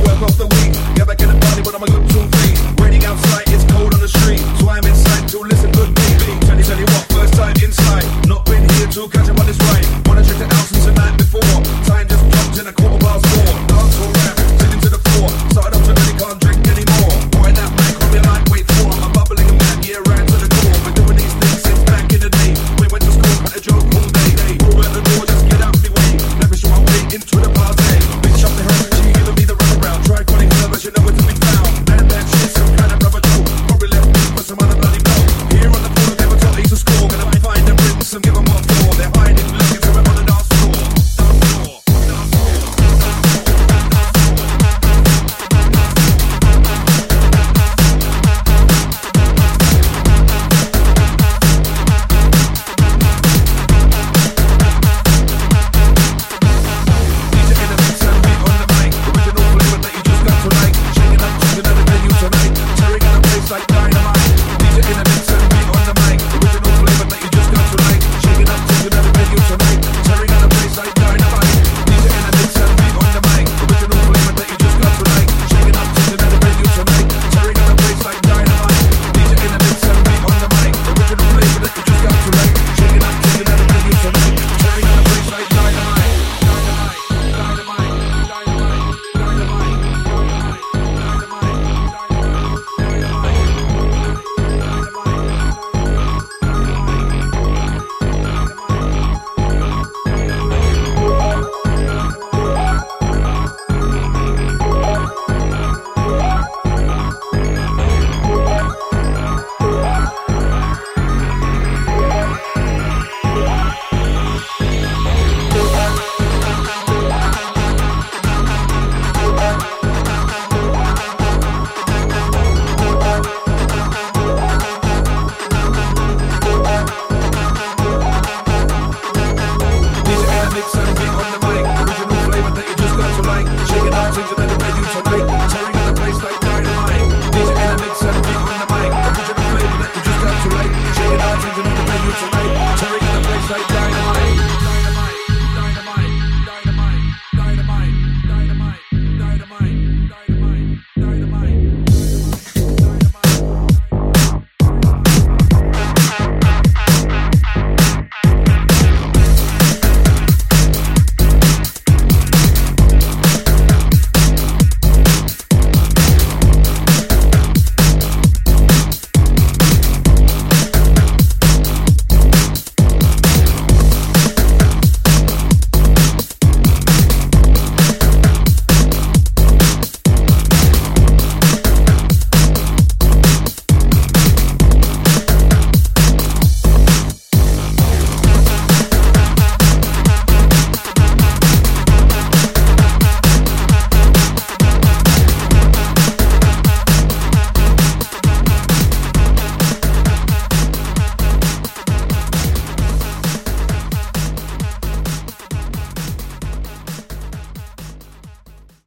work off the week. Get back in the party, but I'm a good two, three. Waiting outside. I